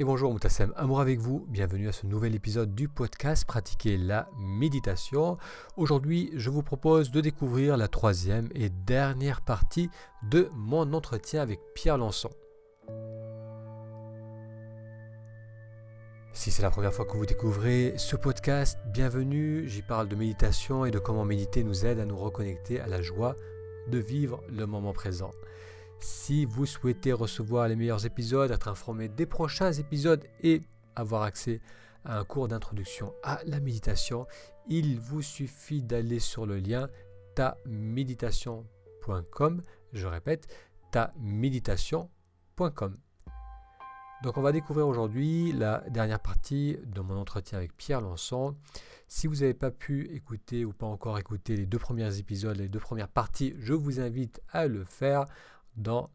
Et bonjour Moutassem, amour avec vous, bienvenue à ce nouvel épisode du podcast Pratiquer la méditation. Aujourd'hui, je vous propose de découvrir la troisième et dernière partie de mon entretien avec Pierre Lançon. Si c'est la première fois que vous découvrez ce podcast, bienvenue. J'y parle de méditation et de comment méditer nous aide à nous reconnecter à la joie de vivre le moment présent. Si vous souhaitez recevoir les meilleurs épisodes, être informé des prochains épisodes et avoir accès à un cours d'introduction à la méditation, il vous suffit d'aller sur le lien taméditation.com. Je répète, taméditation.com. Donc on va découvrir aujourd'hui la dernière partie de mon entretien avec Pierre Lançon. Si vous n'avez pas pu écouter ou pas encore écouter les deux premiers épisodes, les deux premières parties, je vous invite à le faire. Dans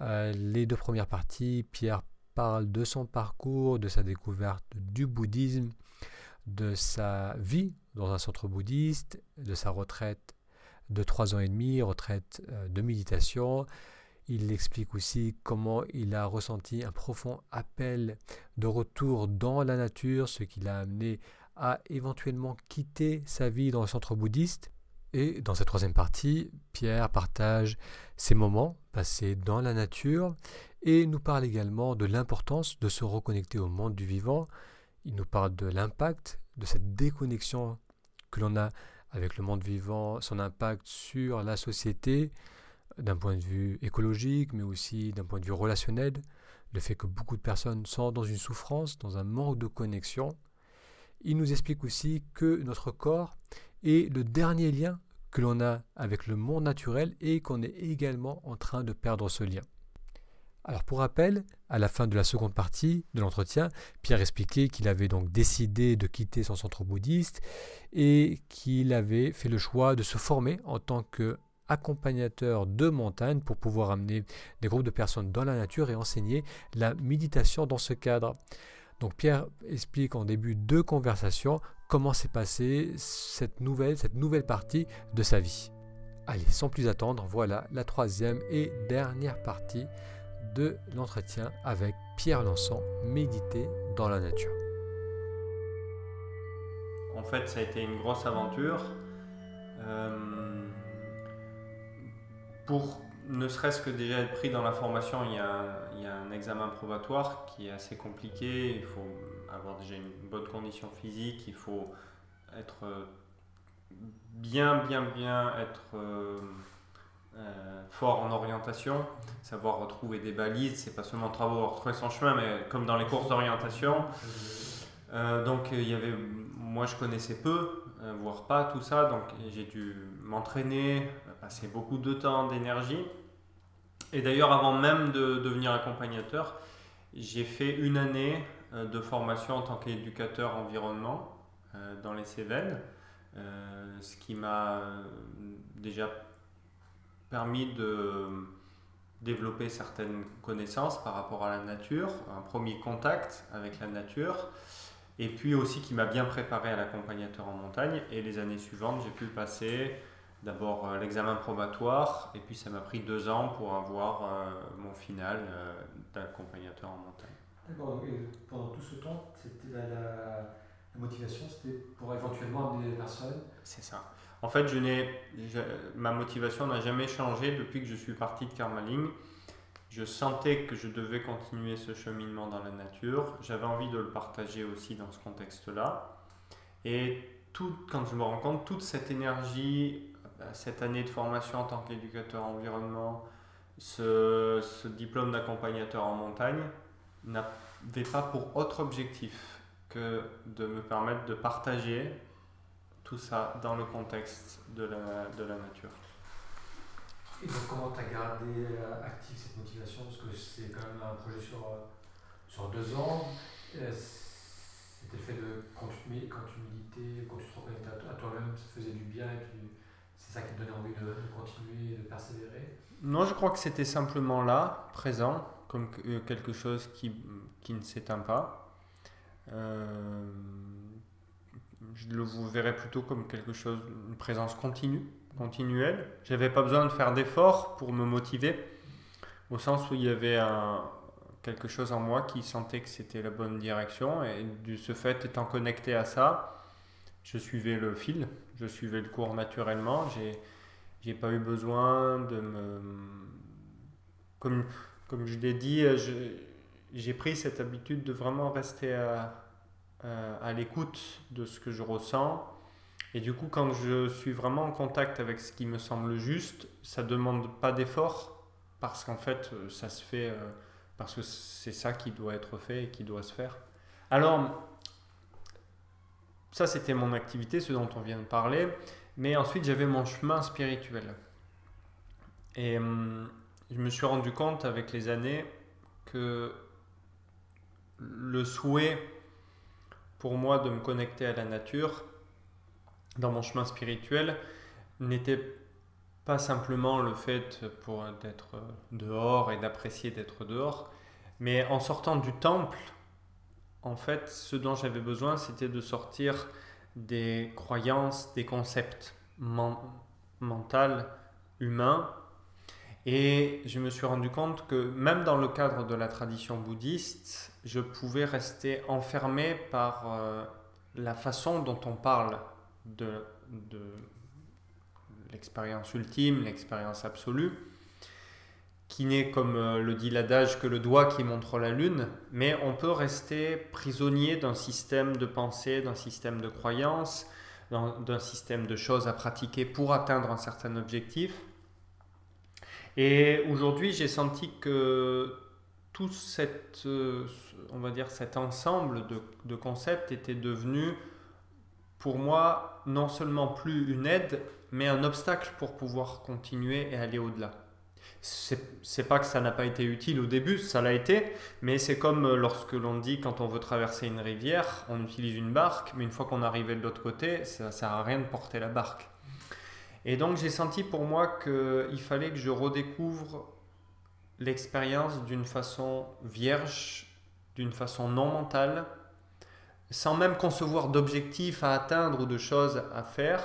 euh, les deux premières parties, Pierre parle de son parcours, de sa découverte du bouddhisme, de sa vie dans un centre bouddhiste, de sa retraite de trois ans et demi, retraite euh, de méditation. Il explique aussi comment il a ressenti un profond appel de retour dans la nature, ce qui l'a amené à éventuellement quitter sa vie dans le centre bouddhiste et dans cette troisième partie, Pierre partage ses moments passés dans la nature et nous parle également de l'importance de se reconnecter au monde du vivant. Il nous parle de l'impact de cette déconnexion que l'on a avec le monde vivant, son impact sur la société d'un point de vue écologique, mais aussi d'un point de vue relationnel, le fait que beaucoup de personnes sont dans une souffrance, dans un manque de connexion. Il nous explique aussi que notre corps et le dernier lien que l'on a avec le monde naturel et qu'on est également en train de perdre ce lien. Alors pour rappel, à la fin de la seconde partie de l'entretien, Pierre expliquait qu'il avait donc décidé de quitter son centre bouddhiste et qu'il avait fait le choix de se former en tant qu'accompagnateur de montagne pour pouvoir amener des groupes de personnes dans la nature et enseigner la méditation dans ce cadre. Donc Pierre explique en début de conversation comment s'est passée cette nouvelle, cette nouvelle partie de sa vie. Allez, sans plus attendre, voilà la troisième et dernière partie de l'entretien avec Pierre Lançon, méditer dans la nature. En fait, ça a été une grosse aventure. Euh, pour ne serait-ce que déjà être pris dans la formation, il y, a, un examen probatoire qui est assez compliqué. Il faut avoir déjà une bonne condition physique. Il faut être euh, bien, bien, bien être euh, euh, fort en orientation, savoir retrouver des balises. C'est pas seulement travaux retrouver son chemin, mais comme dans les courses d'orientation. donc il y avait, moi je connaissais peu, voire pas tout ça, donc j'ai dû m'entraîner, passer beaucoup de temps, d'énergie. Et d'ailleurs, avant même de devenir accompagnateur, j'ai fait une année euh, de formation en tant qu'éducateur environnement euh, dans les Cévennes, euh, ce qui m'a déjà permis de développer certaines connaissances par rapport à la nature, un premier contact avec la nature, et puis aussi qui m'a bien préparé à l'accompagnateur en montagne. Et les années suivantes, j'ai pu passer d'abord euh, l'examen probatoire, et puis ça m'a pris deux ans pour avoir euh, mon final euh, d'accompagnateur en montagne. D'accord, et pendant tout ce temps, c'était la, motivation, c'était pour éventuellement amener des personnes C'est ça. En fait, je n'ai, ma motivation n'a jamais changé depuis que je suis parti de Karmaling. Je sentais que je devais continuer ce cheminement dans la nature. J'avais envie de le partager aussi dans ce contexte-là. Et tout, quand je me rends compte, toute cette énergie cette année de formation en tant qu'éducateur environnement, ce, diplôme d'accompagnateur en montagne n'avait pas pour autre objectif que de me permettre de partager tout ça dans le contexte de la, de la nature. Et donc comment tu as gardé euh, active cette motivation? Parce que c'est quand même un projet sur, euh, sur deux ans. Euh, c'était le fait de quand tu, quand tu méditais, quand tu te reconnectais à toi-même, ça faisait du bien et tu, c'est ça qui te donnait envie de, continuer, de persévérer? Non, je crois que c'était simplement là, présent, comme euh, quelque chose qui, qui ne s'éteint pas. Euh, je le vous verrais plutôt comme quelque chose, une présence continue, continuelle. J'avais pas besoin de faire d'efforts pour me motiver, au sens où il y avait un, quelque chose en moi qui sentait que c'était la bonne direction. Et de ce fait, étant connecté à ça, je suivais le fil, je suivais le cours naturellement. J'ai, j'ai pas eu besoin de me. Comme, comme je l'ai dit, j'ai pris cette habitude de vraiment rester à, à l'écoute de ce que je ressens. Et du coup, quand je suis vraiment en contact avec ce qui me semble juste, ça demande pas d'effort parce qu'en fait, ça se fait euh, parce que c'est ça qui doit être fait et qui doit se faire. Alors, ça c'était mon activité, ce dont on vient de parler, mais ensuite j'avais mon chemin spirituel. Et hum, je me suis rendu compte avec les années que le souhait pour moi de me connecter à la nature dans mon chemin spirituel n'était pas simplement le fait pour d'être dehors et d'apprécier d'être dehors, mais en sortant du temple, en fait, ce dont j'avais besoin, c'était de sortir des croyances, des concepts mentaux, humains. Et je me suis rendu compte que même dans le cadre de la tradition bouddhiste, je pouvais rester enfermé par euh, la façon dont on parle de, de l'expérience ultime, l'expérience absolue, qui n'est, comme euh, le dit l'adage, que le doigt qui montre la lune, mais on peut rester prisonnier d'un système de pensée, d'un système de croyance, d'un système de choses à pratiquer pour atteindre un certain objectif. Et aujourd'hui, j'ai senti que tout cette, euh, on va dire, cet ensemble de concepts était devenu, pour moi, non seulement plus une aide, mais un obstacle pour pouvoir continuer et aller au-delà. C'est pas que ça n'a pas été utile au début, ça l'a été, mais c'est comme lorsque l'on dit quand on veut traverser une rivière, on utilise une barque, mais une fois qu'on arrivé de l'autre côté, ça sert à rien de porter la barque. Et donc j'ai senti pour moi qu'il fallait que je redécouvre l'expérience d'une façon vierge, d'une façon non mentale, sans même concevoir d'objectifs à atteindre ou de choses à faire,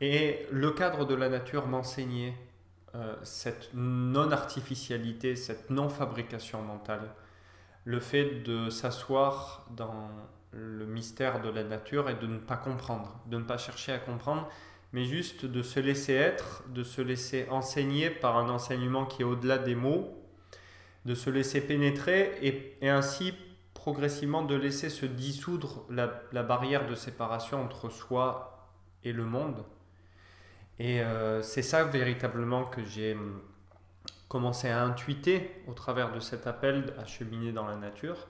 et le cadre de la nature m'enseignait euh, cette non-artificialité, cette non-fabrication mentale, le fait de s'asseoir dans le mystère de la nature et de ne pas comprendre, de ne pas chercher à comprendre, mais juste de se laisser être, de se laisser enseigner par un enseignement qui est au-delà des mots, de se laisser pénétrer et, ainsi progressivement de laisser se dissoudre la barrière de séparation entre soi et le monde et euh, c'est ça véritablement que j'ai hum, commencé à intuiter au travers de cet appel à cheminer dans la nature.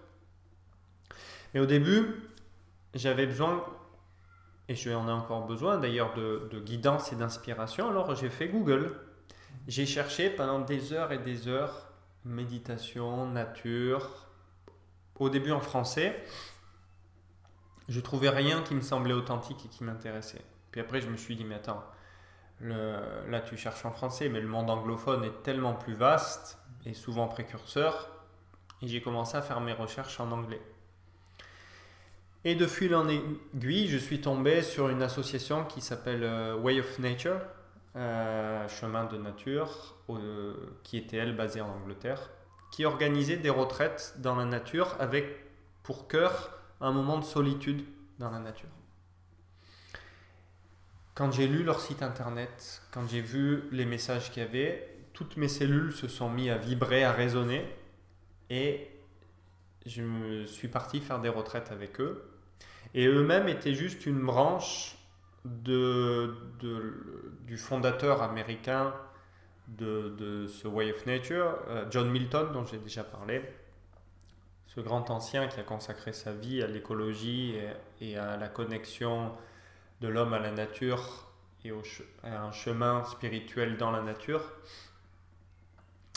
Mais au début, j'avais besoin, et j'en ai encore besoin d'ailleurs, de, de guidance et d'inspiration. Alors j'ai fait Google. J'ai cherché pendant des heures et des heures méditation, nature. Au début en français, je trouvais rien qui me semblait authentique et qui m'intéressait. Puis après, je me suis dit, mais attends, là, tu cherches en français, mais le monde anglophone est tellement plus vaste et souvent précurseur. Et j'ai commencé à faire mes recherches en anglais. Et de fil en aiguille, je suis tombé sur une association qui s'appelle euh, Way of Nature, euh, chemin de nature, qui était elle basée en Angleterre, qui organisait des retraites dans la nature avec pour cœur un moment de solitude dans la nature. Quand j'ai lu leur site internet, quand j'ai vu les messages qu'il y avait, toutes mes cellules se sont mis à vibrer, à résonner. Et je me suis parti faire des retraites avec eux. Et eux-mêmes étaient juste une branche de, du fondateur américain de, ce Way of Nature, euh, John Milton, dont j'ai déjà parlé. Ce grand ancien qui a consacré sa vie à l'écologie et à la connexion de l'homme à la nature et à un chemin spirituel dans la nature.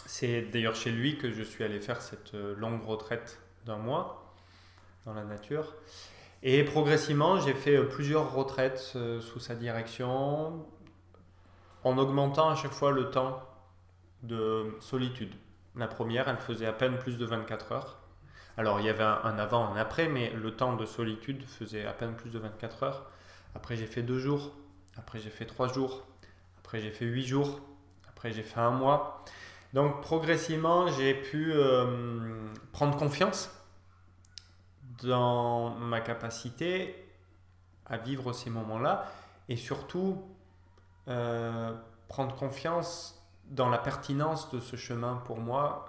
C'est d'ailleurs chez lui que je suis allé faire cette euh, longue retraite d'un mois dans la nature. Et progressivement, j'ai fait euh, plusieurs retraites euh, sous sa direction, en augmentant à chaque fois le temps de solitude. La première, elle faisait à peine plus de 24 heures. Alors il y avait un avant, un après, mais le temps de solitude faisait à peine plus de 24 heures. Après, j'ai fait deux jours. Après, j'ai fait trois jours. Après, j'ai fait huit jours. Après, j'ai fait un mois. Donc progressivement, j'ai pu euh, prendre confiance dans ma capacité à vivre ces moments-là et surtout euh, prendre confiance dans la pertinence de ce chemin pour moi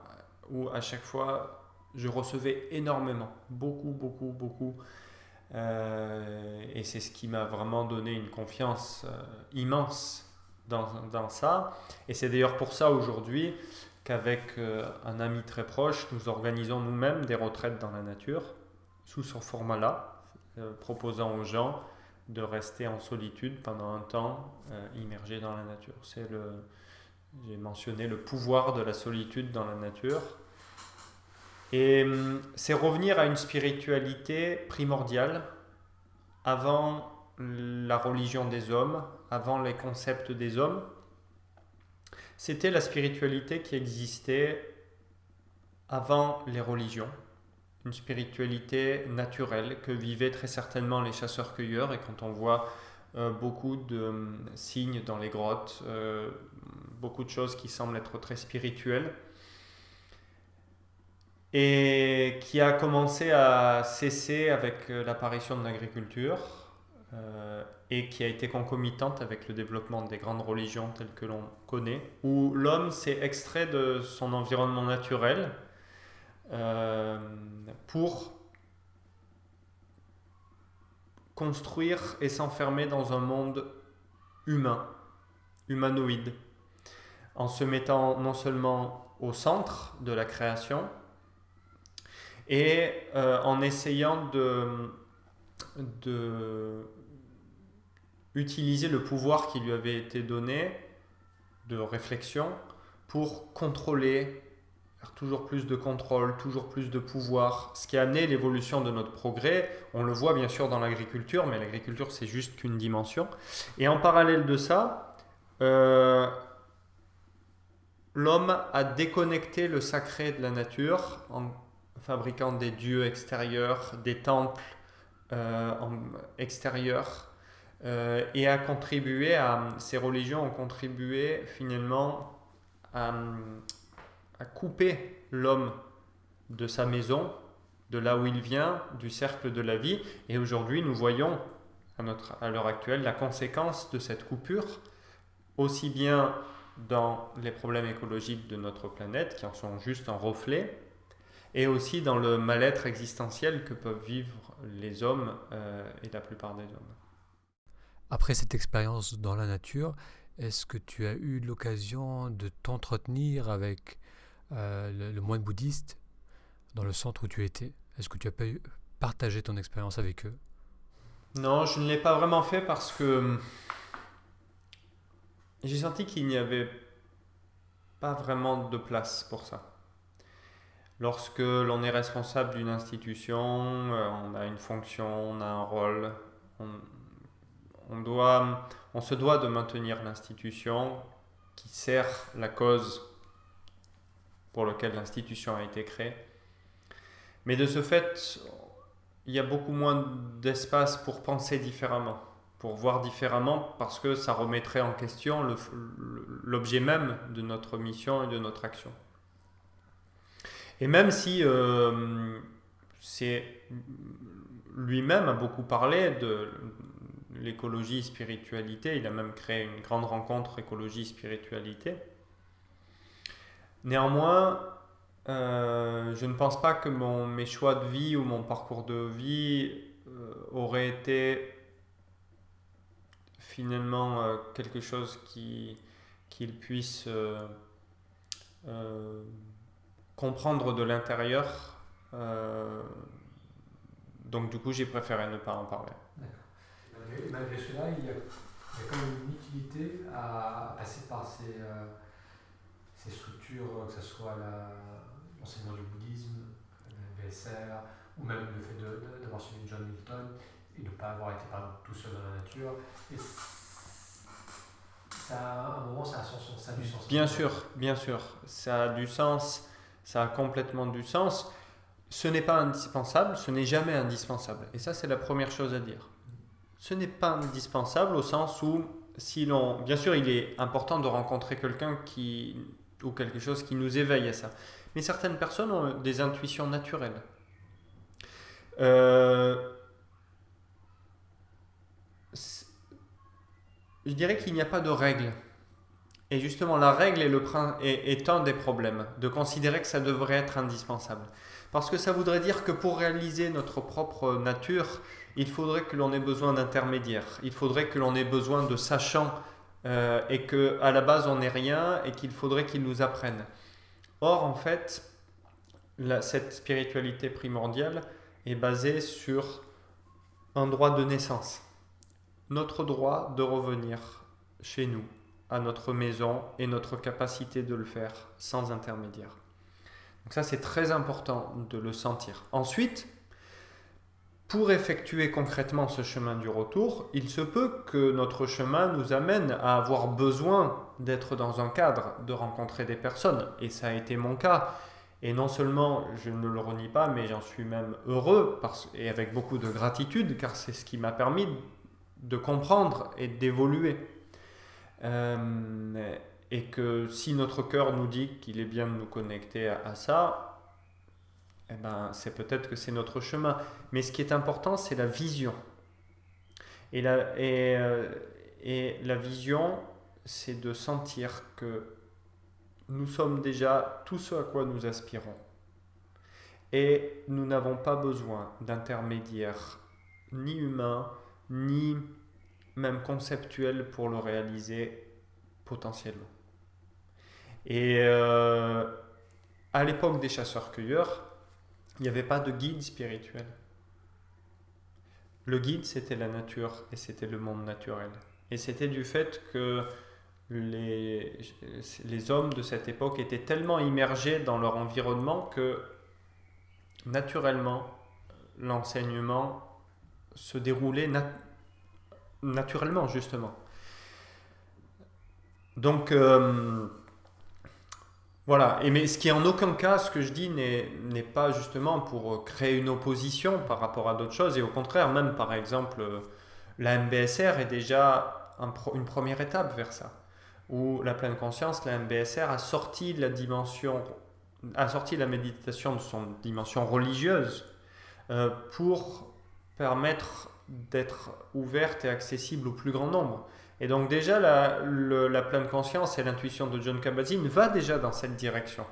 où à chaque fois je recevais énormément, beaucoup, beaucoup, beaucoup. Euh, et c'est ce qui m'a vraiment donné une confiance immense dans, dans ça. Et c'est d'ailleurs pour ça aujourd'hui qu'avec euh, un ami très proche, nous organisons nous-mêmes des retraites dans la nature, sous ce format-là, euh, proposant aux gens de rester en solitude pendant un temps euh, immergé dans la nature. C'est le, j'ai mentionné le pouvoir de la solitude dans la nature. Et hum, c'est revenir à une spiritualité primordiale avant la religion des hommes, avant les concepts des hommes. C'était la spiritualité qui existait avant les religions, une spiritualité naturelle que vivaient très certainement les chasseurs-cueilleurs. Et quand on voit euh, beaucoup de euh, signes dans les grottes, euh, beaucoup de choses qui semblent être très spirituelles, et qui a commencé à cesser avec l'apparition de l'agriculture euh, et qui a été concomitante avec le développement des grandes religions telles que l'on connaît, où l'homme s'est extrait de son environnement naturel euh, pour construire et s'enfermer dans un monde humain, humanoïde, en se mettant non seulement au centre de la création, et euh, en essayant de, de utiliser le pouvoir qui lui avait été donné de réflexion pour contrôler, faire toujours plus de contrôle, toujours plus de pouvoir, ce qui a amené l'évolution de notre progrès. On le voit bien sûr dans l'agriculture, mais l'agriculture c'est juste qu'une dimension. Et en parallèle de ça, euh, l'homme a déconnecté le sacré de la nature en fabriquant des dieux extérieurs, des temples euh, extérieurs euh, et a contribué à, ces religions ont contribué finalement à, couper l'homme de sa maison, de là où il vient, du cercle de la vie. Et aujourd'hui, nous voyons à, notre, à l'heure actuelle la conséquence de cette coupure, aussi bien dans les problèmes écologiques de notre planète, qui en sont juste un reflet, et aussi dans le mal-être existentiel que peuvent vivre les hommes euh, et la plupart des hommes. Après cette expérience dans la nature, est-ce que tu as eu l'occasion de t'entretenir avec euh, le, moine bouddhiste dans le centre où tu étais? Est-ce que tu as pu partager ton expérience avec eux? Non, je ne l'ai pas vraiment fait parce que hum, j'ai senti qu'il n'y avait pas vraiment de place pour ça. Lorsque l'on est responsable d'une institution, euh, on a une fonction, on a un rôle, on, doit, on se doit de maintenir l'institution qui sert la cause pour laquelle l'institution a été créée. Mais de ce fait, il y a beaucoup moins d'espace pour penser différemment, pour voir différemment, parce que ça remettrait en question l'objet même de notre mission et de notre action. Et même si euh, c'est lui-même a beaucoup parlé de, l'écologie spiritualité. Il a même créé une grande rencontre écologie spiritualité. Néanmoins, euh, je ne pense pas que mon, mes choix de vie ou mon parcours de vie euh, aurait été finalement euh, quelque chose qui qu'il puisse comprendre de l'intérieur. donc du coup, j'ai préféré ne pas en parler malgré, cela, il y, a, quand même une utilité à, passer par ces, euh, ces, structures, que ce soit l'enseignement du bouddhisme, le VSR, ou même le fait d'avoir suivi John Milton et de ne pas avoir été tout seul dans la nature. Et ça, à un moment, ça a, son, ça a du sens. Bien sûr, bien sûr. Ça a du sens, ça a complètement du sens. Ce n'est pas indispensable, ce n'est jamais indispensable. Et ça, c'est la première chose à dire ce n'est pas indispensable au sens où, si l'on, bien sûr, il est important de rencontrer quelqu'un qui, ou quelque chose qui nous éveille à ça. Mais certaines personnes ont des intuitions naturelles. Euh, je dirais qu'il n'y a pas de règle. Et justement, la règle est, le, est, un des problèmes, de considérer que ça devrait être indispensable. Parce que ça voudrait dire que pour réaliser notre propre nature, il faudrait que l'on ait besoin d'intermédiaires, il faudrait que l'on ait besoin de sachants euh, et que à la base on n'est rien et qu'il faudrait qu'ils nous apprennent. Or, en fait, cette spiritualité primordiale est basée sur un droit de naissance. Notre droit de revenir chez nous, à notre maison et notre capacité de le faire sans intermédiaire. Donc ça, c'est très important de le sentir. Ensuite, pour effectuer concrètement ce chemin du retour, il se peut que notre chemin nous amène à avoir besoin d'être dans un cadre, de rencontrer des personnes. Et ça a été mon cas. Et non seulement je ne le renie pas, mais j'en suis même heureux parce, et avec beaucoup de gratitude, car c'est ce qui m'a permis de comprendre et d'évoluer. Euh, et que si notre cœur nous dit qu'il est bien de nous connecter à ça, eh ben, c'est peut-être que c'est notre chemin. Mais ce qui est important, c'est la vision. Et la, euh, et la vision, c'est de sentir que nous sommes déjà tout ce à quoi nous aspirons. Et nous n'avons pas besoin d'intermédiaires, ni humains, ni même conceptuels pour le réaliser potentiellement. Et euh, à l'époque des chasseurs-cueilleurs, il n'y avait pas de guide spirituel. Le guide, c'était la nature et c'était le monde naturel. Et c'était du fait que les, les hommes de cette époque étaient tellement immergés dans leur environnement que naturellement, l'enseignement se déroulait naturellement, justement. Donc, euh, voilà, et mais ce qui en aucun cas, ce que je dis, n'est pas justement pour créer une opposition par rapport à d'autres choses, et au contraire, même par exemple, la MBSR est déjà une première étape vers ça, où la pleine conscience, la MBSR, a sorti la dimension, a sorti la méditation de son dimension religieuse euh, pour permettre d'être ouverte et accessible au plus grand nombre. Et donc déjà, la, pleine conscience et l'intuition de John Kabat-Zinn va déjà dans cette direction.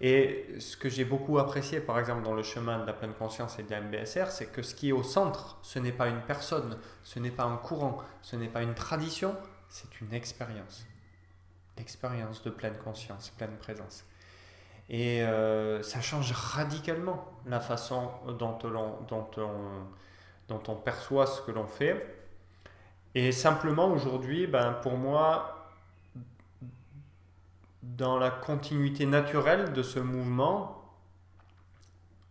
Et ce que j'ai beaucoup apprécié, par exemple, dans le chemin de la pleine conscience et de la MBSR, c'est que ce qui est au centre, ce n'est pas une personne, ce n'est pas un courant, ce n'est pas une tradition, c'est une expérience. L'expérience de pleine conscience, pleine présence. Et euh, ça change radicalement la façon dont dont dont on perçoit ce que l'on fait et simplement aujourd'hui, ben, pour moi, dans la continuité naturelle de ce mouvement,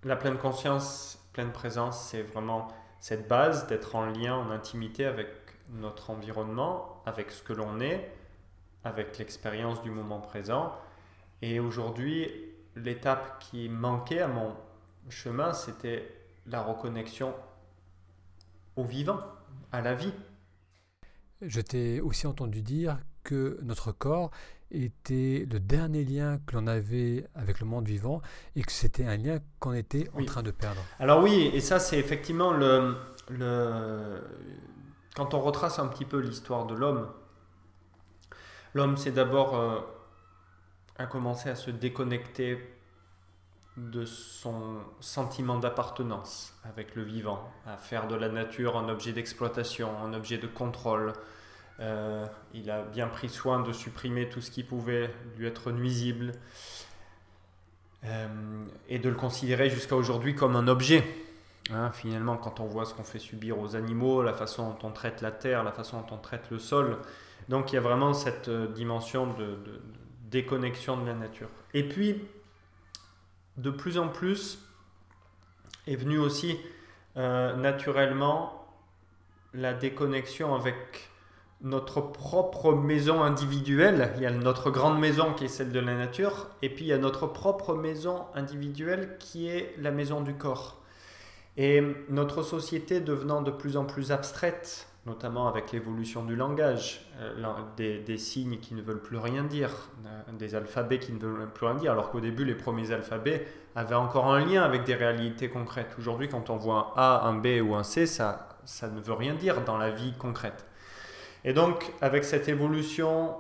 la pleine conscience, pleine présence, c'est vraiment cette base d'être en lien, en intimité avec notre environnement, avec ce que l'on est, avec l'expérience du moment présent. Et aujourd'hui, l'étape qui manquait à mon chemin, c'était la reconnexion au vivant, à la vie. Je t'ai aussi entendu dire que notre corps était le dernier lien que l'on avait avec le monde vivant et que c'était un lien qu'on était en train de perdre. Alors oui, et ça c'est effectivement le, le... Quand on retrace un petit peu l'histoire de l'homme, l'homme c'est d'abord euh, a commencé à se déconnecter de son sentiment d'appartenance avec le vivant, à faire de la nature un objet d'exploitation, un objet de contrôle. Euh, il a bien pris soin de supprimer tout ce qui pouvait lui être nuisible euh, et de le considérer jusqu'à aujourd'hui comme un objet. Hein, finalement, quand on voit ce qu'on fait subir aux animaux, la façon dont on traite la terre, la façon dont on traite le sol, donc il y a vraiment cette euh, dimension de, de déconnexion de la nature. Et puis, de plus en plus est venue aussi euh, naturellement la déconnexion avec notre propre maison individuelle. Il y a notre grande maison qui est celle de la nature, et puis il y a notre propre maison individuelle qui est la maison du corps. Et notre société devenant de plus en plus abstraite, notamment avec l'évolution du langage, des, des, signes qui ne veulent plus rien dire, des alphabets qui ne veulent plus rien dire, alors qu'au début, les premiers alphabets avaient encore un lien avec des réalités concrètes. Aujourd'hui, quand on voit un A, un B ou un C, ça, ça ne veut rien dire dans la vie concrète. Et donc, avec cette évolution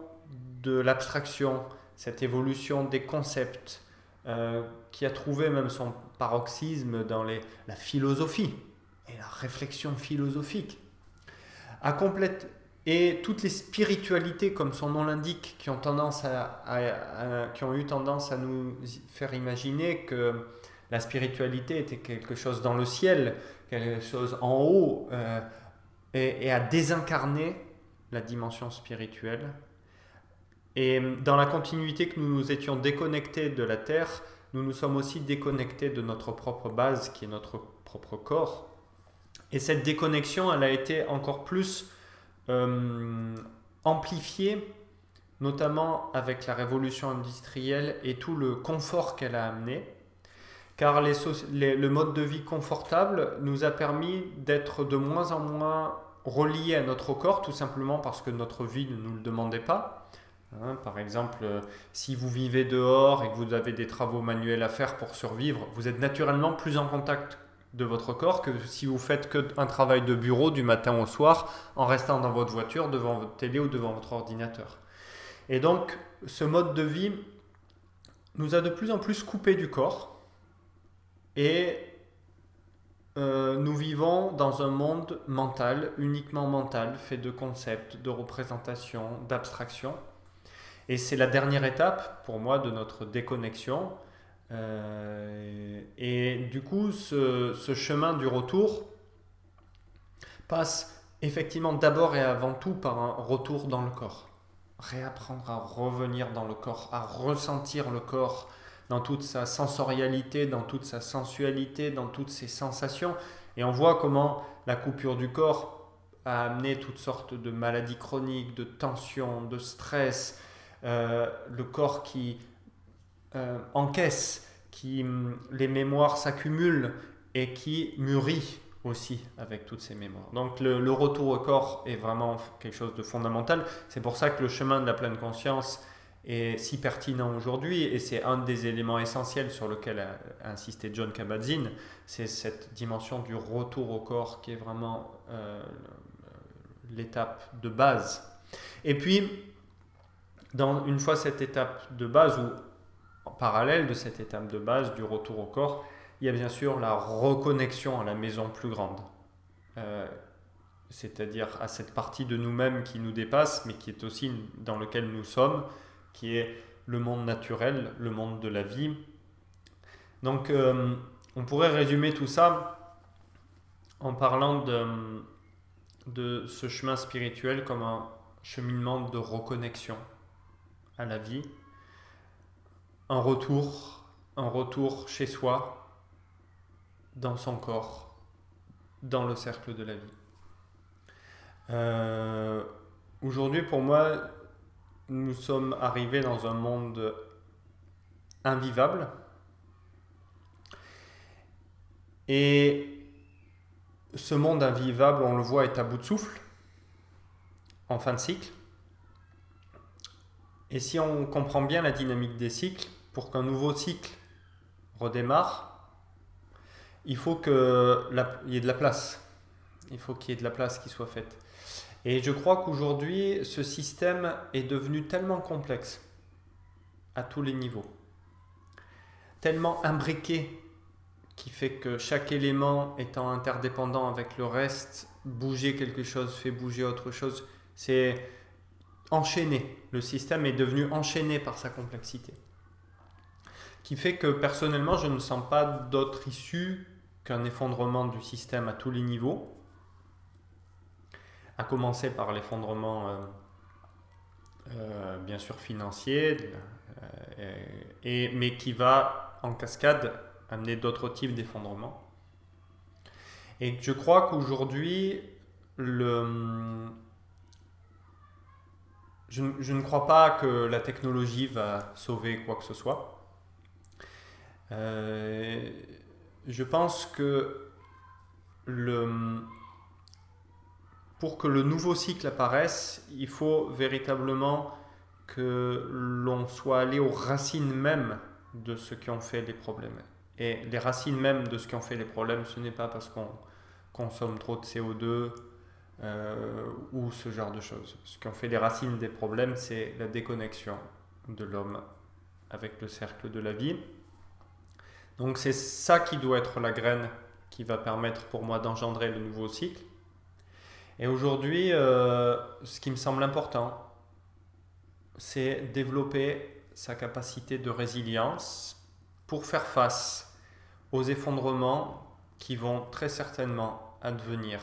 de l'abstraction, cette évolution des concepts, euh, qui a trouvé même son paroxysme dans la philosophie et la réflexion philosophique, a complète, et toutes les spiritualités, comme son nom l'indique, qui ont tendance à, qui ont eu tendance à nous faire imaginer que la spiritualité était quelque chose dans le ciel, quelque chose en haut, euh, et, à désincarner la dimension spirituelle. Et dans la continuité que nous nous étions déconnectés de la Terre, nous nous sommes aussi déconnectés de notre propre base, qui est notre propre corps. Et cette déconnexion, elle a été encore plus euh, amplifiée, notamment avec la révolution industrielle et tout le confort qu'elle a amené car le mode de vie confortable nous a permis d'être de moins en moins reliés à notre corps, tout simplement parce que notre vie ne nous le demandait pas. Hein, par exemple, euh, si vous vivez dehors et que vous avez des travaux manuels à faire pour survivre, vous êtes naturellement plus en contact de votre corps que si vous faites qu'un travail de bureau du matin au soir en restant dans votre voiture, devant votre télé ou devant votre ordinateur. Et donc, ce mode de vie nous a de plus en plus coupé du corps et euh, nous vivons dans un monde mental, uniquement mental, fait de concepts, de représentations, d'abstractions. Et c'est la dernière étape pour moi de notre déconnexion. Euh, et du coup, ce, chemin du retour passe effectivement d'abord et avant tout par un retour dans le corps. Réapprendre à revenir dans le corps, à ressentir le corps, dans toute sa sensorialité, dans toute sa sensualité, dans toutes ses sensations. Et on voit comment la coupure du corps a amené toutes sortes de maladies chroniques, de tensions, de stress, euh, le corps qui euh, encaisse, qui hum, les mémoires s'accumulent et qui mûrit aussi avec toutes ces mémoires. Donc le, retour au corps est vraiment quelque chose de fondamental. C'est pour ça que le chemin de la pleine conscience est si pertinent aujourd'hui et c'est un des éléments essentiels sur lequel a insisté John Kabat-Zinn, c'est cette dimension du retour au corps qui est vraiment euh, l'étape de base. Et puis, dans, une fois cette étape de base, en parallèle de cette étape de base du retour au corps, il y a bien sûr la reconnexion à la maison plus grande. Euh, c'est-à-dire à cette partie de nous-mêmes qui nous dépasse, mais qui est aussi dans lequel nous sommes, qui est le monde naturel, le monde de la vie. Donc euh, on pourrait résumer tout ça en parlant de, de ce chemin spirituel comme un cheminement de reconnexion à la vie, un retour, un retour chez soi, dans son corps, dans le cercle de la vie. Euh, aujourd'hui, pour moi, nous sommes arrivés dans un monde invivable. Et ce monde invivable, on le voit, est à bout de souffle, en fin de cycle. Et si on comprend bien la dynamique des cycles, pour qu'un nouveau cycle redémarre, il faut qu'il y ait de la place. Il faut qu'il y ait de la place qui soit faite. Et je crois qu'aujourd'hui, ce système est devenu tellement complexe à tous les niveaux, tellement imbriqué qui fait que chaque élément étant interdépendant avec le reste, bouger quelque chose fait bouger autre chose, c'est enchaîné. Le système est devenu enchaîné par sa complexité. Qui fait que personnellement, je ne sens pas d'autre issue qu'un effondrement du système à tous les niveaux à commencer par l'effondrement euh, euh, bien sûr financier, euh, et, mais qui va en cascade amener d'autres types d'effondrement. Et je crois qu'aujourd'hui, je, ne crois pas que la technologie va sauver quoi que ce soit. Je pense que pour que le nouveau cycle apparaisse, il faut véritablement que l'on soit allé aux racines même de ce qui ont fait les problèmes. Et les racines même de ce qui ont fait les problèmes, ce n'est pas parce qu'on consomme trop de CO2 euh, ou ce genre de choses. Ce qui ont fait les racines des problèmes, c'est la déconnexion de l'homme avec le cercle de la vie. Donc c'est ça qui doit être la graine qui va permettre pour moi d'engendrer le nouveau cycle. Et aujourd'hui, euh, ce qui me semble important, c'est développer sa capacité de résilience pour faire face aux effondrements qui vont très certainement advenir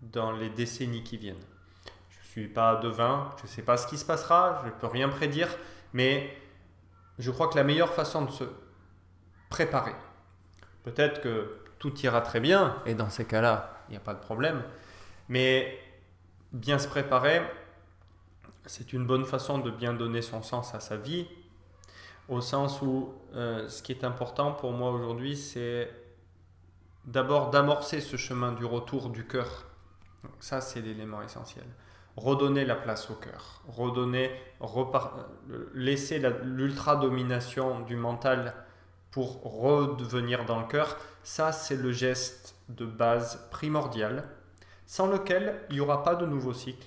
dans les décennies qui viennent. Je ne suis pas devin, je ne sais pas ce qui se passera, je ne peux rien prédire, mais je crois que la meilleure façon de se préparer, peut-être que tout ira très bien, et dans ces cas-là, il n'y a pas de problème, mais bien se préparer, c'est une bonne façon de bien donner son sens à sa vie, au sens où euh, ce qui est important pour moi aujourd'hui, c'est d'abord d'amorcer ce chemin du retour du cœur. ça, c'est l'élément essentiel. Redonner la place au cœur, redonner, laisser l'ultra-domination du mental pour redevenir dans le cœur, ça c'est le geste de base primordial, sans lequel il n'y aura pas de nouveau cycle.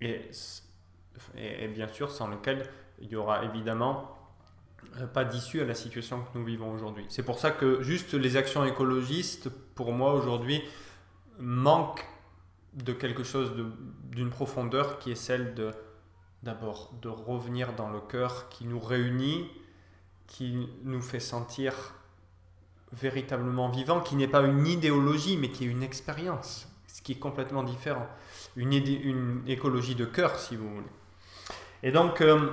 Et et, bien sûr sans lequel il y aura évidemment euh, pas d'issue à la situation que nous vivons aujourd'hui. C'est pour ça que juste les actions écologistes, pour moi aujourd'hui, manquent de quelque chose d'une profondeur qui est celle de d'abord de revenir dans le cœur qui nous réunit, qui nous fait sentir véritablement vivant, qui n'est pas une idéologie mais qui est une expérience, ce qui est complètement différent. Une, écologie de cœur si vous voulez. Et donc, euh,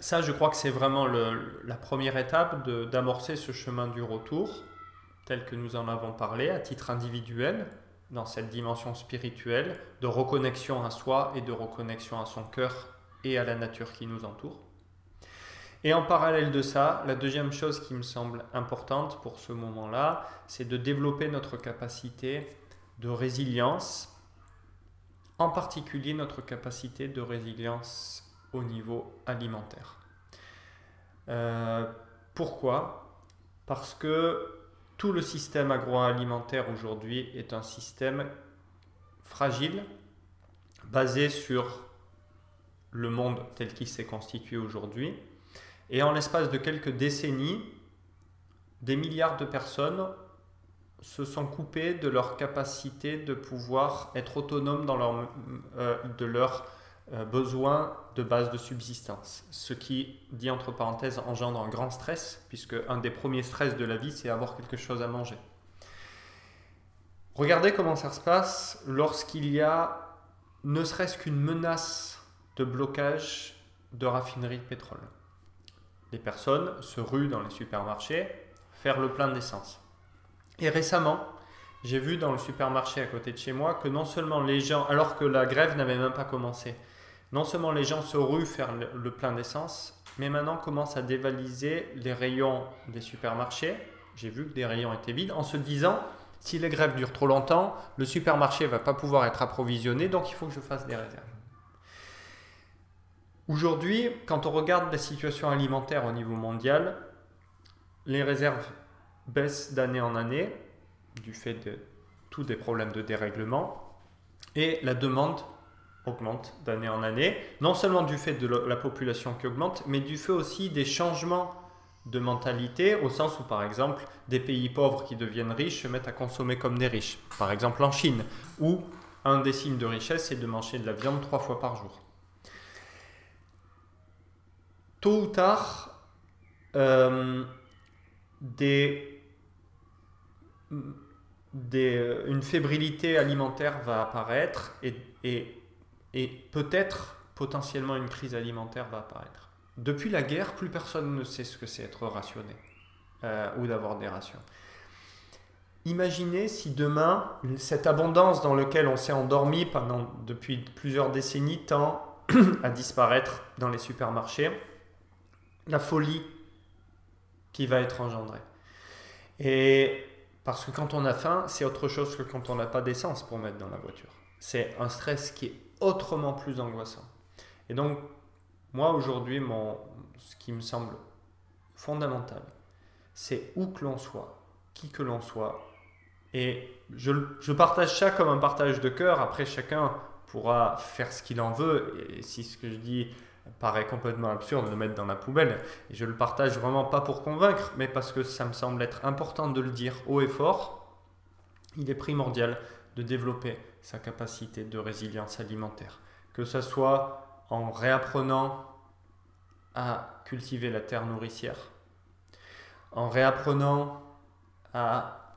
ça, je crois que c'est vraiment la première étape d'amorcer ce chemin du retour, tel que nous en avons parlé, à titre individuel, dans cette dimension spirituelle, de reconnexion à soi et de reconnexion à son cœur et à la nature qui nous entoure. Et en parallèle de ça, la deuxième chose qui me semble importante pour ce moment-là, c'est de développer notre capacité de résilience en particulier notre capacité de résilience au niveau alimentaire. Euh, pourquoi? Parce que tout le système agroalimentaire aujourd'hui est un système fragile, basé sur le monde tel qu'il s'est constitué aujourd'hui. Et en l'espace de quelques décennies, des milliards de personnes se sont coupés de leur capacité de pouvoir être autonomes dans leur, euh, de leurs euh, besoins de base de subsistance. Ce qui, dit entre parenthèses, engendre un grand stress, puisque un des premiers stress de la vie, c'est avoir quelque chose à manger. Regardez comment ça se passe lorsqu'il y a ne serait-ce qu'une menace de blocage de raffinerie de pétrole. Les personnes se ruent dans les supermarchés, faire le plein d'essence. Et récemment, j'ai vu dans le supermarché à côté de chez moi que non seulement les gens, alors que la grève n'avait même pas commencé, non seulement les gens se ruent faire le, plein d'essence, mais maintenant commencent à dévaliser les rayons des supermarchés. J'ai vu que des rayons étaient vides en se disant si les grèves durent trop longtemps, le supermarché ne va pas pouvoir être approvisionné, donc il faut que je fasse des réserves. Aujourd'hui, quand on regarde la situation alimentaire au niveau mondial, les réserves baisse d'année en année du fait de tous des problèmes de dérèglement et la demande augmente d'année en année, non seulement du fait de la population qui augmente, mais du fait aussi des changements de mentalité, au sens où par exemple des pays pauvres qui deviennent riches se mettent à consommer comme des riches, par exemple en Chine, où un des signes de richesse c'est de manger de la viande trois fois par jour. Tôt ou tard, euh, des, une fébrilité alimentaire va apparaître et, peut-être potentiellement une crise alimentaire va apparaître. Depuis la guerre, plus personne ne sait ce que c'est être rationné euh, ou d'avoir des rations. Imaginez si demain, cette abondance dans laquelle on s'est endormi depuis plusieurs décennies tend à disparaître dans les supermarchés, la folie qui va être engendrée. Et Parce que quand on a faim, c'est autre chose que quand on n'a pas d'essence pour mettre dans la voiture. C'est un stress qui est autrement plus angoissant. Et donc, moi aujourd'hui, mon, ce qui me semble fondamental, c'est où que l'on soit, qui que l'on soit. Et je, je, partage ça comme un partage de cœur. Après, chacun pourra faire ce qu'il en veut. Et si ce que je dis paraît complètement absurde de le mettre dans la poubelle. Et je le partage vraiment pas pour convaincre, mais parce que ça me semble être important de le dire haut et fort. Il est primordial de développer sa capacité de résilience alimentaire. Que ce soit en réapprenant à cultiver la terre nourricière, en réapprenant à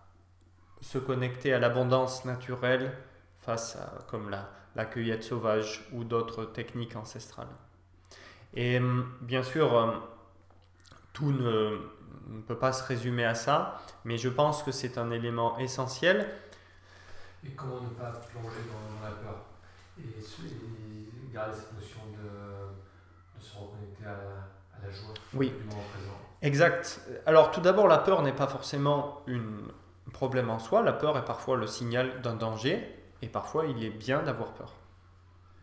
se connecter à l'abondance naturelle face à comme la, la cueillette sauvage ou d'autres techniques ancestrales. Et hum, bien sûr, hum, tout ne, peut pas se résumer à ça, mais je pense que c'est un élément essentiel. Et comment ne pas plonger dans, la peur et, garder cette notion de, se reconnecter à, la joie oui. du moment présent Exact. Alors tout d'abord, la peur n'est pas forcément un problème en soi. La peur est parfois le signal d'un danger et parfois il est bien d'avoir peur.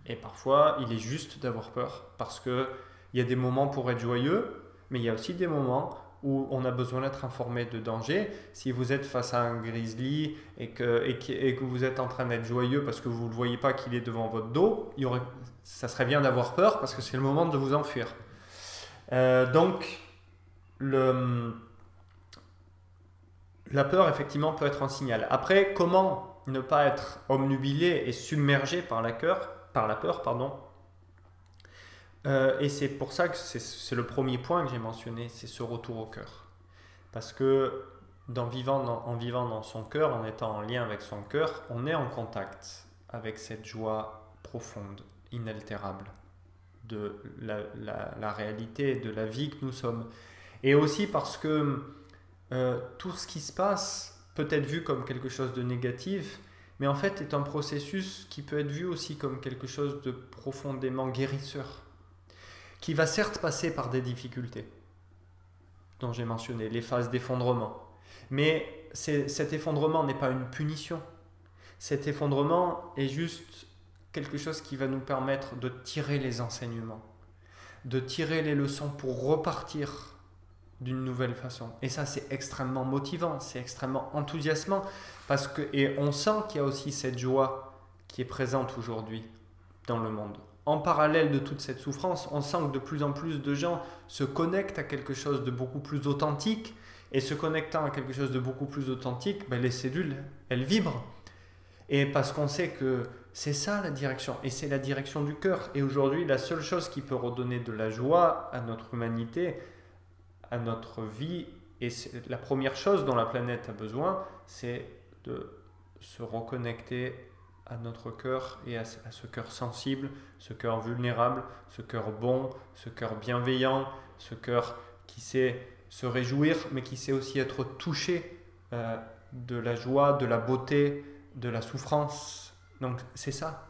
Et parfois, il est juste d'avoir peur parce qu'il y a des moments pour être joyeux, mais il y a aussi des moments où on a besoin d'être informé de danger. Si vous êtes face à un grizzly et que, et que, vous êtes en train d'être joyeux parce que vous ne le voyez pas qu'il est devant votre dos, il ça serait bien d'avoir peur parce que c'est le moment de vous enfuir. Euh, donc, la peur, effectivement, peut être un signal. Après, comment ne pas être omnubilé et submergé par la peur par la peur, pardon. Euh, et c'est pour ça que c'est le premier point que j'ai mentionné, c'est ce retour au cœur. Parce que dans vivant en vivant dans son cœur, en étant en lien avec son cœur, on est en contact avec cette joie profonde, inaltérable de la, réalité, de la vie que nous sommes. Et aussi parce que euh, tout ce qui se passe peut être vu comme quelque chose de négatif, mais en fait est un processus qui peut être vu aussi comme quelque chose de profondément guérisseur, qui va certes passer par des difficultés, dont j'ai mentionné, les phases d'effondrement, mais cet effondrement n'est pas une punition, cet effondrement est juste quelque chose qui va nous permettre de tirer les enseignements, de tirer les leçons pour repartir d'une nouvelle façon. Et ça, c'est extrêmement motivant, c'est extrêmement enthousiasmant, parce que, et on sent qu'il y a aussi cette joie qui est présente aujourd'hui dans le monde. En parallèle de toute cette souffrance, on sent que de plus en plus de gens se connectent à quelque chose de beaucoup plus authentique, et se connectant à quelque chose de beaucoup plus authentique, ben les cellules, elles vibrent. Et parce qu'on sait que c'est ça la direction, et c'est la direction du cœur. Et aujourd'hui, la seule chose qui peut redonner de la joie à notre humanité, à notre vie. Et la première chose dont la planète a besoin, c'est de se reconnecter à notre cœur et à, ce cœur sensible, ce cœur vulnérable, ce cœur bon, ce cœur bienveillant, ce cœur qui sait se réjouir, mais qui sait aussi être touché euh, de la joie, de la beauté, de la souffrance. Donc c'est ça,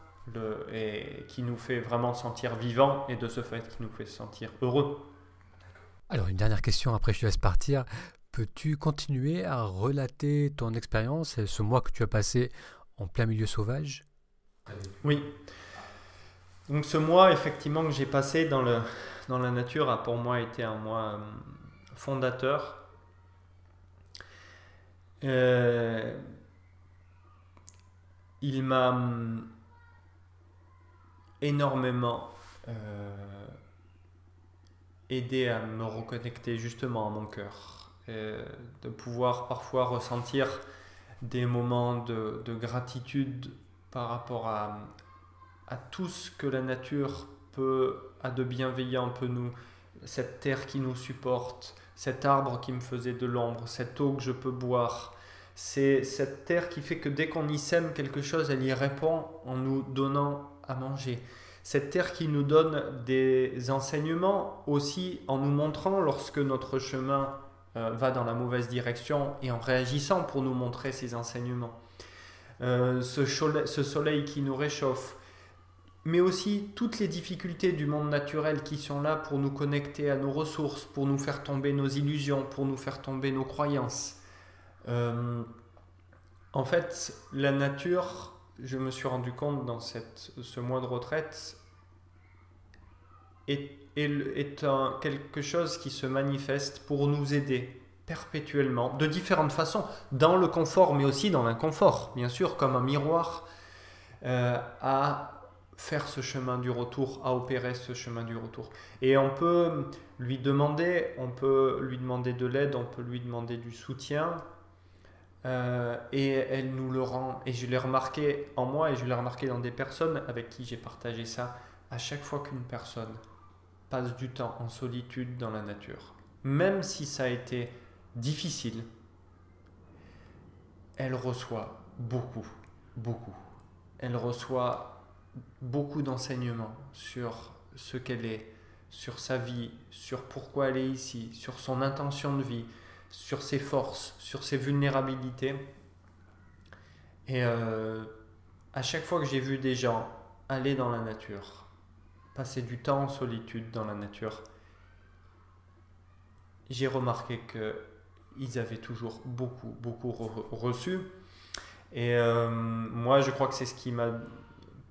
qui nous fait vraiment sentir vivants et de ce fait qui nous fait sentir heureux. Alors une dernière question, après je te laisse partir. Peux-tu continuer à relater ton expérience, ce mois que tu as passé en plein milieu sauvage? Oui. Donc ce mois, effectivement, que j'ai passé dans, la nature a pour moi été un mois euh, fondateur. Euh, il m'a hum, énormément euh, aider à me reconnecter justement à mon cœur, de pouvoir parfois ressentir des moments de, de gratitude par rapport à, à, tout ce que la nature peut, a de bienveillant, peut nous, cette terre qui nous supporte, cet arbre qui me faisait de l'ombre, cette eau que je peux boire. C'est cette terre qui fait que dès qu'on y sème quelque chose, elle y répond en nous donnant à manger cette terre qui nous donne des enseignements aussi en nous montrant lorsque notre chemin euh, va dans la mauvaise direction et en réagissant pour nous montrer ces enseignements. Euh, ce, soleil qui nous réchauffe, mais aussi toutes les difficultés du monde naturel qui sont là pour nous connecter à nos ressources, pour nous faire tomber nos illusions, pour nous faire tomber nos croyances. Euh, En fait, la nature, je me suis rendu compte dans ce mois de retraite, est, quelque chose qui se manifeste pour nous aider perpétuellement, de différentes façons, dans le confort, mais aussi dans l'inconfort, bien sûr, comme un miroir, euh, à faire ce chemin du retour, à opérer ce chemin du retour. Et on peut lui demander, on peut lui demander de l'aide, on peut lui demander du soutien, euh, et elle nous le rend. Et je l'ai remarqué en moi, et je l'ai remarqué dans des personnes avec qui j'ai partagé ça. À chaque fois qu'une personne passe du temps en solitude dans la nature, même si ça a été difficile, elle reçoit beaucoup, beaucoup. Elle reçoit beaucoup d'enseignements sur ce qu'elle est, sur sa vie, sur pourquoi elle est ici, sur son intention de vie, sur ses forces, sur ses vulnérabilités. Et euh, à chaque fois que j'ai vu des gens aller dans la nature, passer du temps en solitude dans la nature, j'ai remarqué que ils avaient toujours beaucoup, beaucoup reçu. Et euh, moi, je crois que c'est ce qui m'a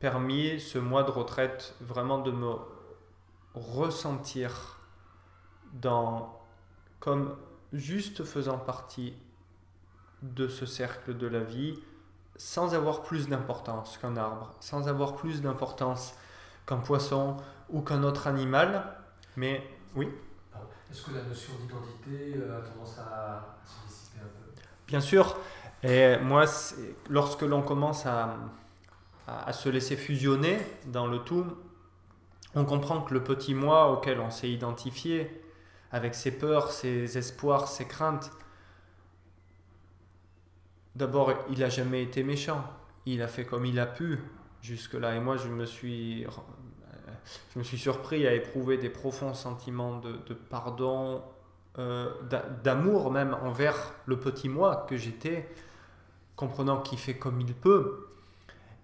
permis, ce mois de retraite, vraiment de me ressentir dans, comme juste faisant partie de ce cercle de la vie, sans avoir plus d'importance qu'un arbre, sans avoir plus d'importance qu'un poisson ou qu'un autre animal. Mais oui. Est-ce que la notion d'identité euh, a tendance à, se dissiper un peu? Bien sûr. Et moi, lorsque l'on commence à, à, se laisser fusionner dans le tout, on comprend que le petit moi auquel on s'est identifié, avec ses peurs, ses espoirs, ses craintes, d'abord, il n'a jamais été méchant. Il a fait comme il a pu jusque-là. Et moi, je me suis je me suis surpris à éprouver des profonds sentiments de, pardon, euh, d'amour même envers le petit moi que j'étais, comprenant qu'il fait comme il peut,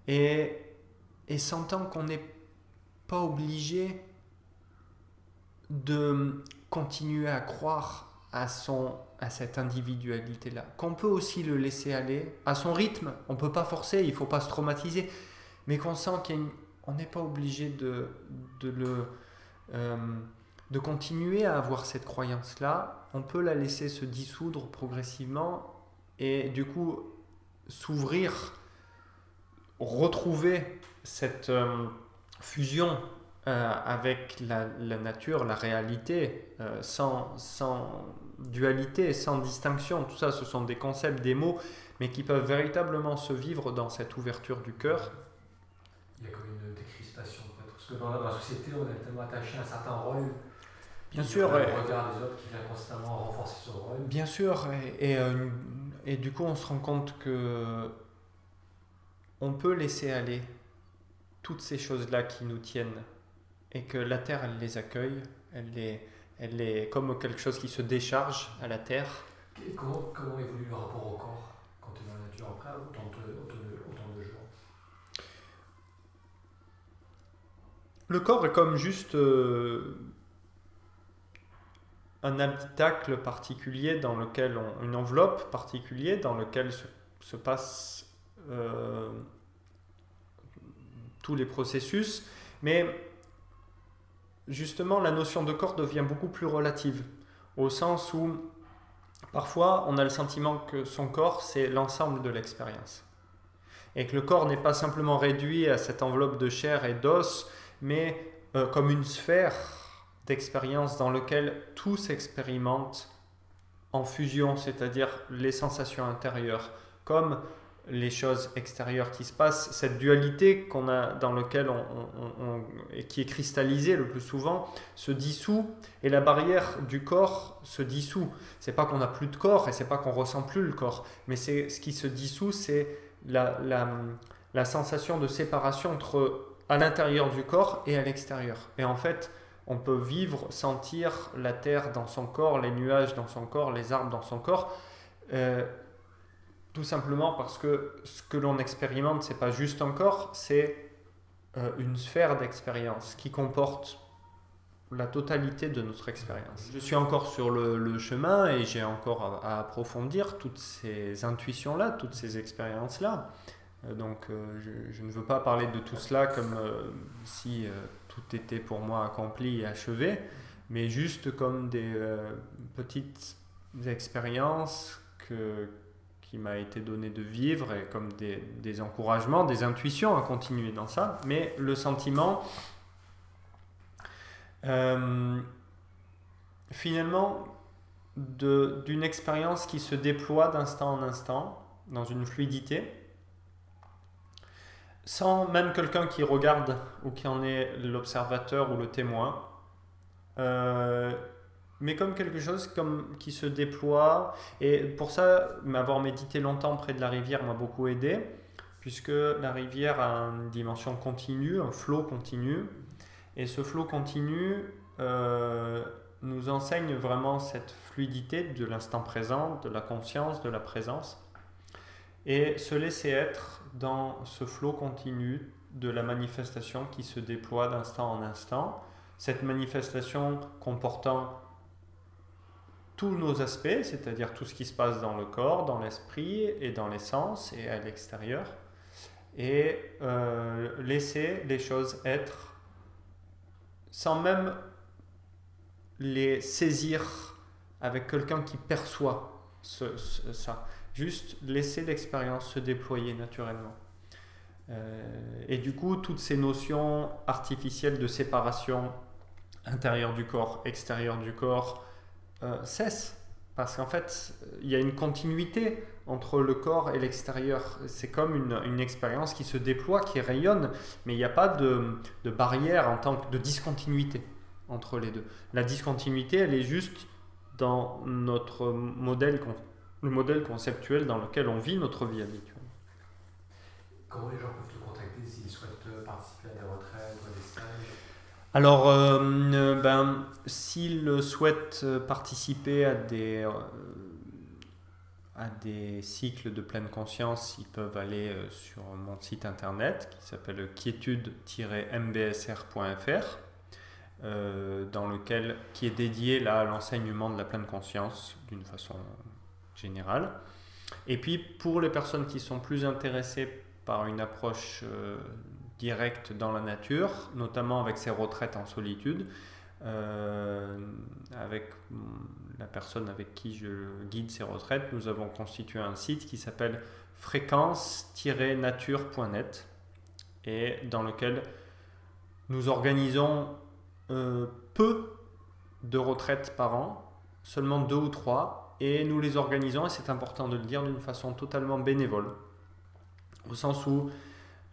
et, et sentant qu'on n'est pas obligé de continuer à croire à, son, à cette individualité-là, qu'on peut aussi le laisser aller à son rythme, on ne peut pas forcer, il ne faut pas se traumatiser, mais qu'on sent qu'il y a une, on n'est pas obligé de, de, le, euh, de continuer à avoir cette croyance-là. On peut la laisser se dissoudre progressivement et du coup s'ouvrir, retrouver cette euh, fusion euh, avec la, nature, la réalité, sans, sans dualité, sans distinction. Tout ça, ce sont des concepts, des mots, mais qui peuvent véritablement se vivre dans cette ouverture du cœur il y a comme une décrispation Parce que dans la, société, on est tellement attaché à un certain rôle. Bien sûr. Le regard des autres qui vient constamment renforcer son rôle. Bien sûr. Et, et, euh, et, du coup, on se rend compte que on peut laisser aller toutes ces choses-là qui nous tiennent et que la Terre, elle les accueille. Elle est, elle est comme quelque chose qui se décharge à la Terre. comment, comment évolue le rapport au corps quand tu es dans la nature? Après, Le corps est comme juste euh, un habitacle particulier dans lequel une enveloppe particulière dans lequel se, se passent euh, tous les processus, mais justement la notion de corps devient beaucoup plus relative, au sens où parfois on a le sentiment que son corps c'est l'ensemble de l'expérience, et que le corps n'est pas simplement réduit à cette enveloppe de chair et d'os, mais euh, comme une sphère d'expérience dans laquelle tout s'expérimente en fusion, c'est-à-dire les sensations intérieures, comme les choses extérieures qui se passent, cette dualité qu'on a dans lequel on, et qui est cristallisée le plus souvent se dissout et la barrière du corps se dissout. C'est pas qu'on n'a plus de corps et c'est pas qu'on ressent plus le corps, mais c'est ce qui se dissout, c'est la, la sensation de séparation entre à l'intérieur du corps et à l'extérieur. Et en fait, on peut vivre, sentir la terre dans son corps, les nuages dans son corps, les arbres dans son corps, euh, tout simplement parce que ce que l'on expérimente, c'est pas juste un corps, c'est euh, une sphère d'expérience qui comporte la totalité de notre expérience. Je suis encore sur le, chemin et j'ai encore à, approfondir toutes ces intuitions-là, toutes ces expériences-là. Euh, donc euh, je, ne veux pas parler de tout cela comme si tout était pour moi accompli et achevé, mais juste comme des petites expériences que, qui m'a été donné de vivre et comme des, des, encouragements, des intuitions à continuer dans ça. Mais le sentiment, euh, finalement, d'une expérience qui se déploie d'instant en instant, dans une fluidité, sans même quelqu'un qui regarde ou qui en est l'observateur ou le témoin. Euh, mais comme quelque chose comme, qui se déploie. Et pour ça, m'avoir médité longtemps près de la rivière m'a beaucoup aidé, puisque la rivière a une dimension continue, un flot continu. Et ce flot continu euh, nous enseigne vraiment cette fluidité de l'instant présent, de la conscience, de la présence. Et se laisser être dans ce flot continu de la manifestation qui se déploie d'instant en instant. Cette manifestation comportant tous nos aspects, c'est-à-dire tout ce qui se passe dans le corps, dans l'esprit et dans les sens et à l'extérieur, et euh, laisser les choses être sans même les saisir avec quelqu'un qui perçoit ça. Juste laisser l'expérience se déployer naturellement. Euh, et du coup, toutes ces notions artificielles de séparation intérieur du corps, extérieur du corps, euh, cesse. Parce qu'en fait, il y a une continuité entre le corps et l'extérieur. C'est comme une, expérience qui se déploie, qui rayonne, mais il n'y a pas de, de, barrière en tant que de discontinuité entre les deux. La discontinuité, elle est juste dans notre modèle, le modèle conceptuel dans lequel on vit notre vie habituelle. Comment les gens peuvent te contacter s'ils souhaitent participer à des retraites ou à des stages? Alors, euh, ben, s'ils souhaitent participer à des, euh, à des cycles de pleine conscience, ils peuvent aller euh, sur mon site internet qui s'appelle quiétude-mbsr.fr, dans lequel, qui est dédié là, à l'enseignement de la pleine conscience d'une façon Et puis, pour les personnes qui sont plus intéressées par une approche direct dans la nature, notamment avec ses retraites en solitude, euh, avec la personne avec qui je guide ces retraites, nous avons constitué un site qui s'appelle fréquence-nature.net et dans lequel nous organisons euh, peu de retraites par an, seulement deux ou trois, et nous les organisons, et c'est important de le dire, d'une façon totalement bénévole, au sens où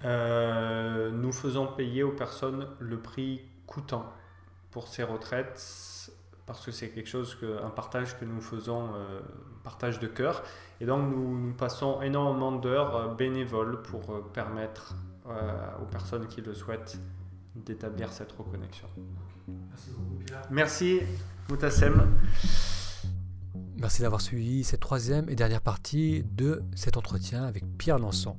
euh, nous faisons payer aux personnes le prix coûtant pour ces retraites parce que c'est quelque chose que, un partage que nous faisons, euh, partage de cœur. Et donc nous, passons énormément d'heures euh, bénévoles pour permettre aux personnes qui le souhaitent d'établir cette reconnexion. Merci beaucoup Pierre. Merci Moutassem. Merci d'avoir suivi cette troisième et dernière partie de cet entretien avec Pierre Lançon.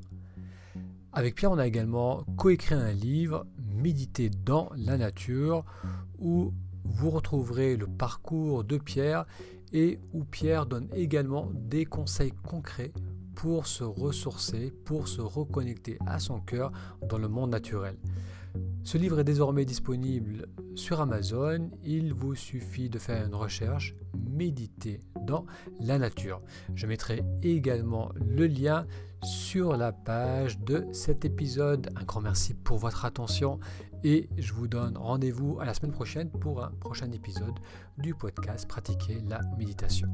Avec Pierre, on a également coécrit un livre, Méditer dans la nature, où vous retrouverez le parcours de Pierre et où Pierre donne également des conseils concrets pour se ressourcer, pour se reconnecter à son cœur dans le monde naturel. Ce livre est désormais disponible sur Amazon. Il vous suffit de faire une recherche Méditer dans la nature. Je mettrai également le lien sur la page de cet épisode. Un grand merci pour votre attention et je vous donne rendez-vous à la semaine prochaine pour un prochain épisode du podcast Pratiquer la méditation.